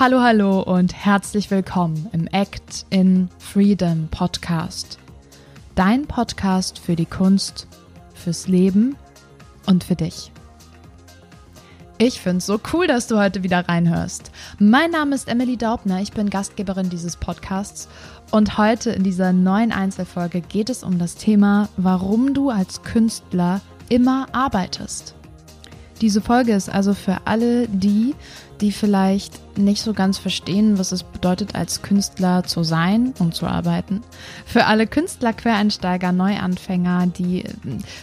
Hallo, hallo und herzlich willkommen im Act in Freedom Podcast. Dein Podcast für die Kunst, fürs Leben und für dich. Ich finde es so cool, dass du heute wieder reinhörst. Mein Name ist Emily Daubner, ich bin Gastgeberin dieses Podcasts und heute in dieser neuen Einzelfolge geht es um das Thema, warum du als Künstler immer arbeitest. Diese Folge ist also für alle die, die vielleicht nicht so ganz verstehen, was es bedeutet, als Künstler zu sein und zu arbeiten. Für alle Künstler, Quereinsteiger, Neuanfänger, die äh,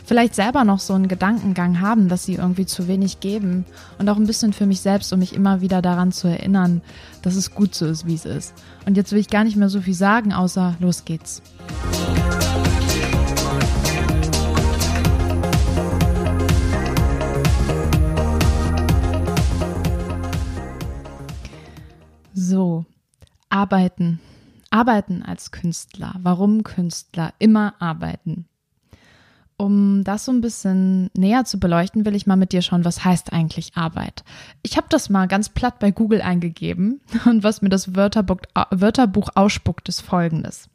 vielleicht selber noch so einen Gedankengang haben, dass sie irgendwie zu wenig geben. Und auch ein bisschen für mich selbst, um mich immer wieder daran zu erinnern, dass es gut so ist, wie es ist. Und jetzt will ich gar nicht mehr so viel sagen, außer los geht's. Arbeiten. Arbeiten als Künstler. Warum Künstler immer arbeiten? Um das so ein bisschen näher zu beleuchten, will ich mal mit dir schauen, was heißt eigentlich Arbeit. Ich habe das mal ganz platt bei Google eingegeben und was mir das Wörterbuch, Wörterbuch ausspuckt, ist folgendes.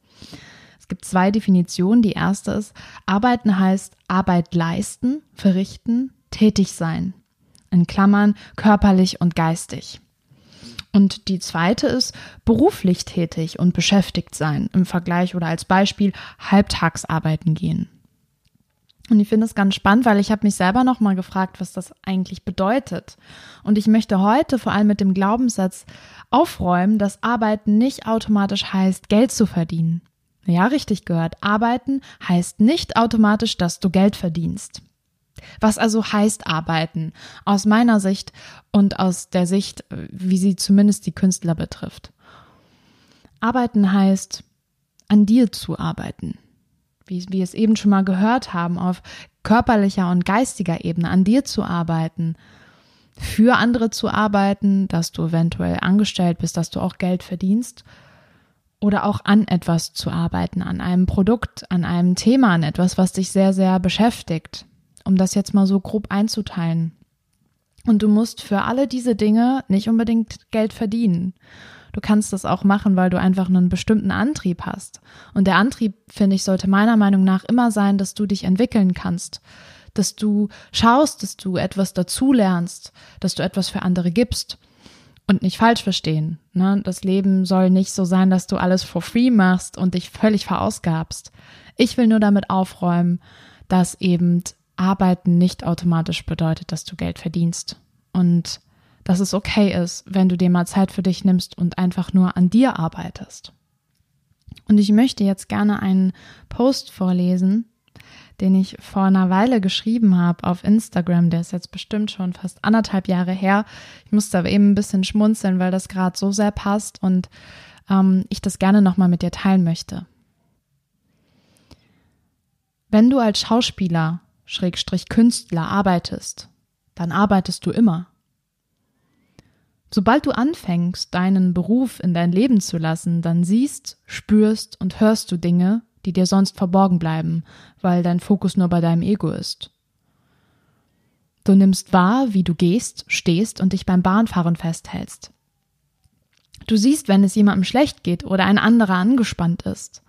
Es gibt zwei Definitionen. Die erste ist, arbeiten heißt Arbeit leisten, verrichten, tätig sein. In Klammern körperlich und geistig. Und die zweite ist beruflich tätig und beschäftigt sein. Im Vergleich oder als Beispiel halbtags arbeiten gehen. Und ich finde es ganz spannend, weil ich habe mich selber noch mal gefragt, was das eigentlich bedeutet. Und ich möchte heute vor allem mit dem Glaubenssatz aufräumen, dass Arbeiten nicht automatisch heißt, Geld zu verdienen. Ja, richtig gehört. Arbeiten heißt nicht automatisch, dass du Geld verdienst. Was also heißt arbeiten, aus meiner Sicht und aus der Sicht, wie sie zumindest die Künstler betrifft. Arbeiten heißt, an dir zu arbeiten. Wie wir es eben schon mal gehört haben, auf körperlicher und geistiger Ebene an dir zu arbeiten, für andere zu arbeiten, dass du eventuell angestellt bist, dass du auch Geld verdienst oder auch an etwas zu arbeiten, an einem Produkt, an einem Thema, an etwas, was dich sehr, sehr beschäftigt um das jetzt mal so grob einzuteilen. Und du musst für alle diese Dinge nicht unbedingt Geld verdienen. Du kannst das auch machen, weil du einfach einen bestimmten Antrieb hast. Und der Antrieb, finde ich, sollte meiner Meinung nach immer sein, dass du dich entwickeln kannst, dass du schaust, dass du etwas dazulernst, dass du etwas für andere gibst. Und nicht falsch verstehen. Ne? Das Leben soll nicht so sein, dass du alles for free machst und dich völlig verausgabst. Ich will nur damit aufräumen, dass eben Arbeiten nicht automatisch bedeutet, dass du Geld verdienst. Und dass es okay ist, wenn du dir mal Zeit für dich nimmst und einfach nur an dir arbeitest. Und ich möchte jetzt gerne einen Post vorlesen, den ich vor einer Weile geschrieben habe auf Instagram. Der ist jetzt bestimmt schon fast anderthalb Jahre her. Ich musste aber eben ein bisschen schmunzeln, weil das gerade so sehr passt und ähm, ich das gerne nochmal mit dir teilen möchte. Wenn du als Schauspieler Schrägstrich Künstler arbeitest, dann arbeitest du immer. Sobald du anfängst, deinen Beruf in dein Leben zu lassen, dann siehst, spürst und hörst du Dinge, die dir sonst verborgen bleiben, weil dein Fokus nur bei deinem Ego ist. Du nimmst wahr, wie du gehst, stehst und dich beim Bahnfahren festhältst. Du siehst, wenn es jemandem schlecht geht oder ein anderer angespannt ist.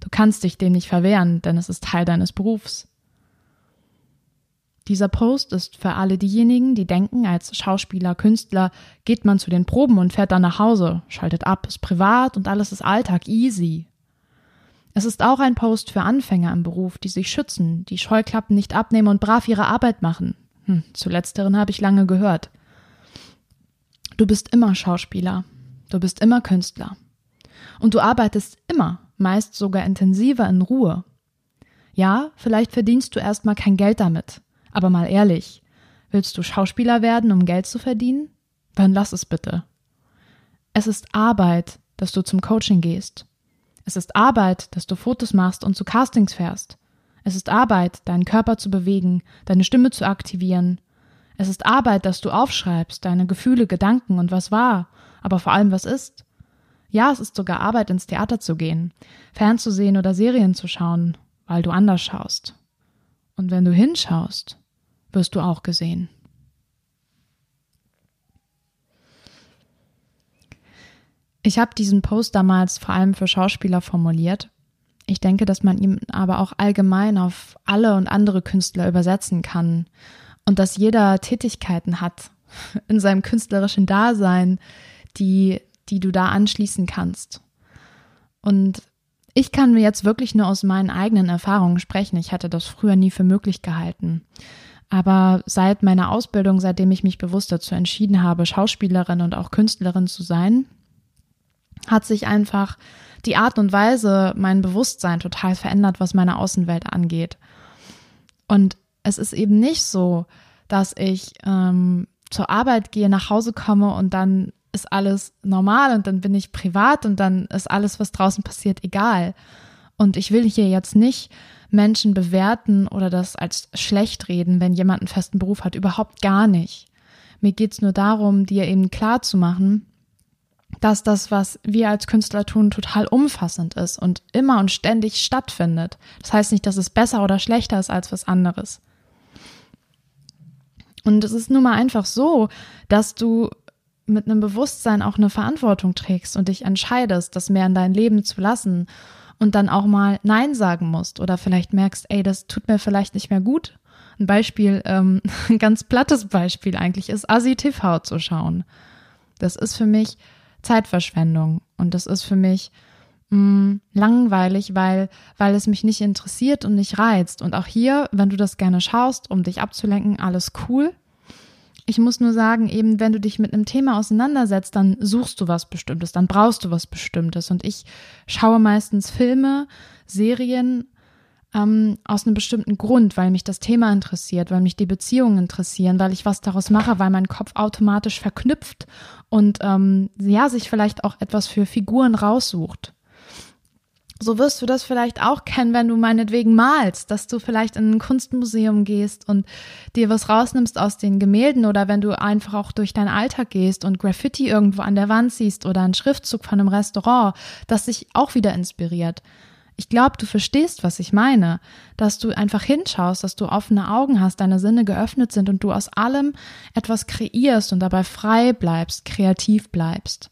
Du kannst dich dem nicht verwehren, denn es ist Teil deines Berufs. Dieser Post ist für alle diejenigen, die denken, als Schauspieler, Künstler geht man zu den Proben und fährt dann nach Hause, schaltet ab, ist privat und alles ist Alltag, easy. Es ist auch ein Post für Anfänger im Beruf, die sich schützen, die Scheuklappen nicht abnehmen und brav ihre Arbeit machen. Hm, zu letzteren habe ich lange gehört. Du bist immer Schauspieler, du bist immer Künstler. Und du arbeitest immer, meist sogar intensiver in Ruhe. Ja, vielleicht verdienst du erstmal kein Geld damit, aber mal ehrlich, willst du Schauspieler werden, um Geld zu verdienen? Dann lass es bitte. Es ist Arbeit, dass du zum Coaching gehst. Es ist Arbeit, dass du Fotos machst und zu Castings fährst. Es ist Arbeit, deinen Körper zu bewegen, deine Stimme zu aktivieren. Es ist Arbeit, dass du aufschreibst, deine Gefühle, Gedanken und was war, aber vor allem was ist. Ja, es ist sogar Arbeit, ins Theater zu gehen, fernzusehen oder Serien zu schauen, weil du anders schaust. Und wenn du hinschaust, wirst du auch gesehen. Ich habe diesen Post damals vor allem für Schauspieler formuliert. Ich denke, dass man ihn aber auch allgemein auf alle und andere Künstler übersetzen kann und dass jeder Tätigkeiten hat in seinem künstlerischen Dasein, die, die du da anschließen kannst. Und ich kann mir jetzt wirklich nur aus meinen eigenen Erfahrungen sprechen. Ich hatte das früher nie für möglich gehalten. Aber seit meiner Ausbildung, seitdem ich mich bewusst dazu entschieden habe, Schauspielerin und auch Künstlerin zu sein, hat sich einfach die Art und Weise, mein Bewusstsein total verändert, was meine Außenwelt angeht. Und es ist eben nicht so, dass ich ähm, zur Arbeit gehe, nach Hause komme und dann ist alles normal und dann bin ich privat und dann ist alles, was draußen passiert, egal. Und ich will hier jetzt nicht Menschen bewerten oder das als schlecht reden, wenn jemand einen festen Beruf hat. Überhaupt gar nicht. Mir geht es nur darum, dir eben klar zu machen, dass das, was wir als Künstler tun, total umfassend ist und immer und ständig stattfindet. Das heißt nicht, dass es besser oder schlechter ist als was anderes. Und es ist nun mal einfach so, dass du mit einem Bewusstsein auch eine Verantwortung trägst und dich entscheidest, das mehr in dein Leben zu lassen und dann auch mal Nein sagen musst oder vielleicht merkst, ey, das tut mir vielleicht nicht mehr gut. Ein Beispiel, ähm, ein ganz plattes Beispiel eigentlich ist, Asi TV zu schauen. Das ist für mich Zeitverschwendung und das ist für mich mh, mm, langweilig, weil, weil es mich nicht interessiert und nicht reizt. Und auch hier, wenn du das gerne schaust, um dich abzulenken, alles cool. Ich muss nur sagen, eben wenn du dich mit einem Thema auseinandersetzt, dann suchst du was Bestimmtes, dann brauchst du was Bestimmtes. Und ich schaue meistens Filme, Serien ähm, aus einem bestimmten Grund, weil mich das Thema interessiert, weil mich die Beziehungen interessieren, weil ich was daraus mache, weil mein Kopf automatisch verknüpft und ähm, ja, sich vielleicht auch etwas für Figuren raussucht. So wirst du das vielleicht auch kennen, wenn du meinetwegen malst, dass du vielleicht in ein Kunstmuseum gehst und dir was rausnimmst aus den Gemälden oder wenn du einfach auch durch deinen Alltag gehst und Graffiti irgendwo an der Wand siehst oder einen Schriftzug von einem Restaurant, das dich auch wieder inspiriert. Ich glaube, du verstehst, was ich meine, dass du einfach hinschaust, dass du offene Augen hast, deine Sinne geöffnet sind und du aus allem etwas kreierst und dabei frei bleibst, kreativ bleibst.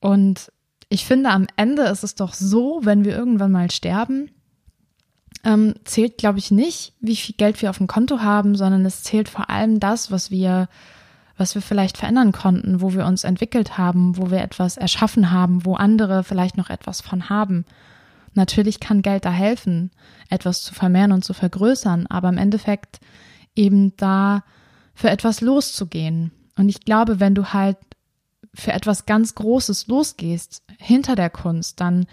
Und ich finde, am Ende ist es doch so, wenn wir irgendwann mal sterben, ähm, zählt, glaube ich, nicht, wie viel Geld wir auf dem Konto haben, sondern es zählt vor allem das, was wir, was wir vielleicht verändern konnten, wo wir uns entwickelt haben, wo wir etwas erschaffen haben, wo andere vielleicht noch etwas von haben. Natürlich kann Geld da helfen, etwas zu vermehren und zu vergrößern, aber im Endeffekt eben da für etwas loszugehen. Und ich glaube, wenn du halt für etwas ganz Großes losgehst, hinter der Kunst, dann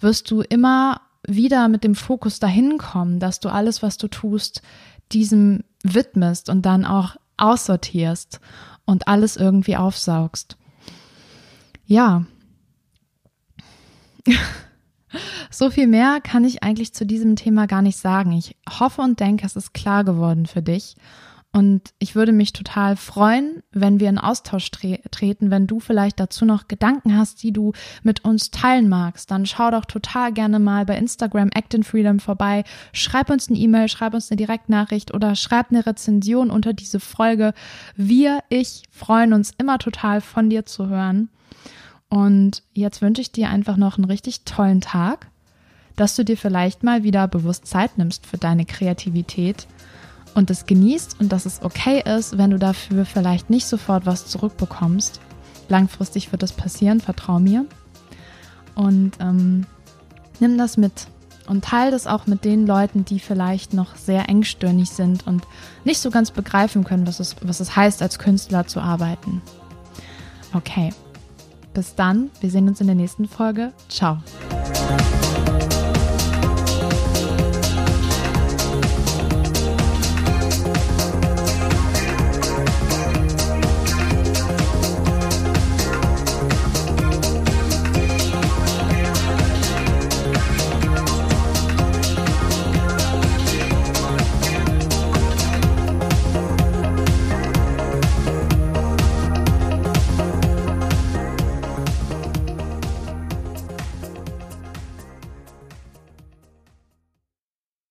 wirst du immer wieder mit dem Fokus dahin kommen, dass du alles, was du tust, diesem widmest und dann auch aussortierst und alles irgendwie aufsaugst. Ja. so viel mehr kann ich eigentlich zu diesem Thema gar nicht sagen. Ich hoffe und denke, es ist klar geworden für dich. Und ich würde mich total freuen, wenn wir in Austausch tre treten, wenn du vielleicht dazu noch Gedanken hast, die du mit uns teilen magst. Dann schau doch total gerne mal bei Instagram Act in Freedom vorbei. Schreib uns eine E-Mail, schreib uns eine Direktnachricht oder schreib eine Rezension unter diese Folge. Wir, ich freuen uns immer total von dir zu hören. Und jetzt wünsche ich dir einfach noch einen richtig tollen Tag, dass du dir vielleicht mal wieder bewusst Zeit nimmst für deine Kreativität und es genießt und dass es okay ist, wenn du dafür vielleicht nicht sofort was zurückbekommst. Langfristig wird das passieren, vertrau mir. Und ähm, nimm das mit und teile das auch mit den Leuten, die vielleicht noch sehr engstirnig sind und nicht so ganz begreifen können, was es, was es heißt, als Künstler zu arbeiten. Okay, bis dann. Wir sehen uns in der nächsten Folge. Ciao.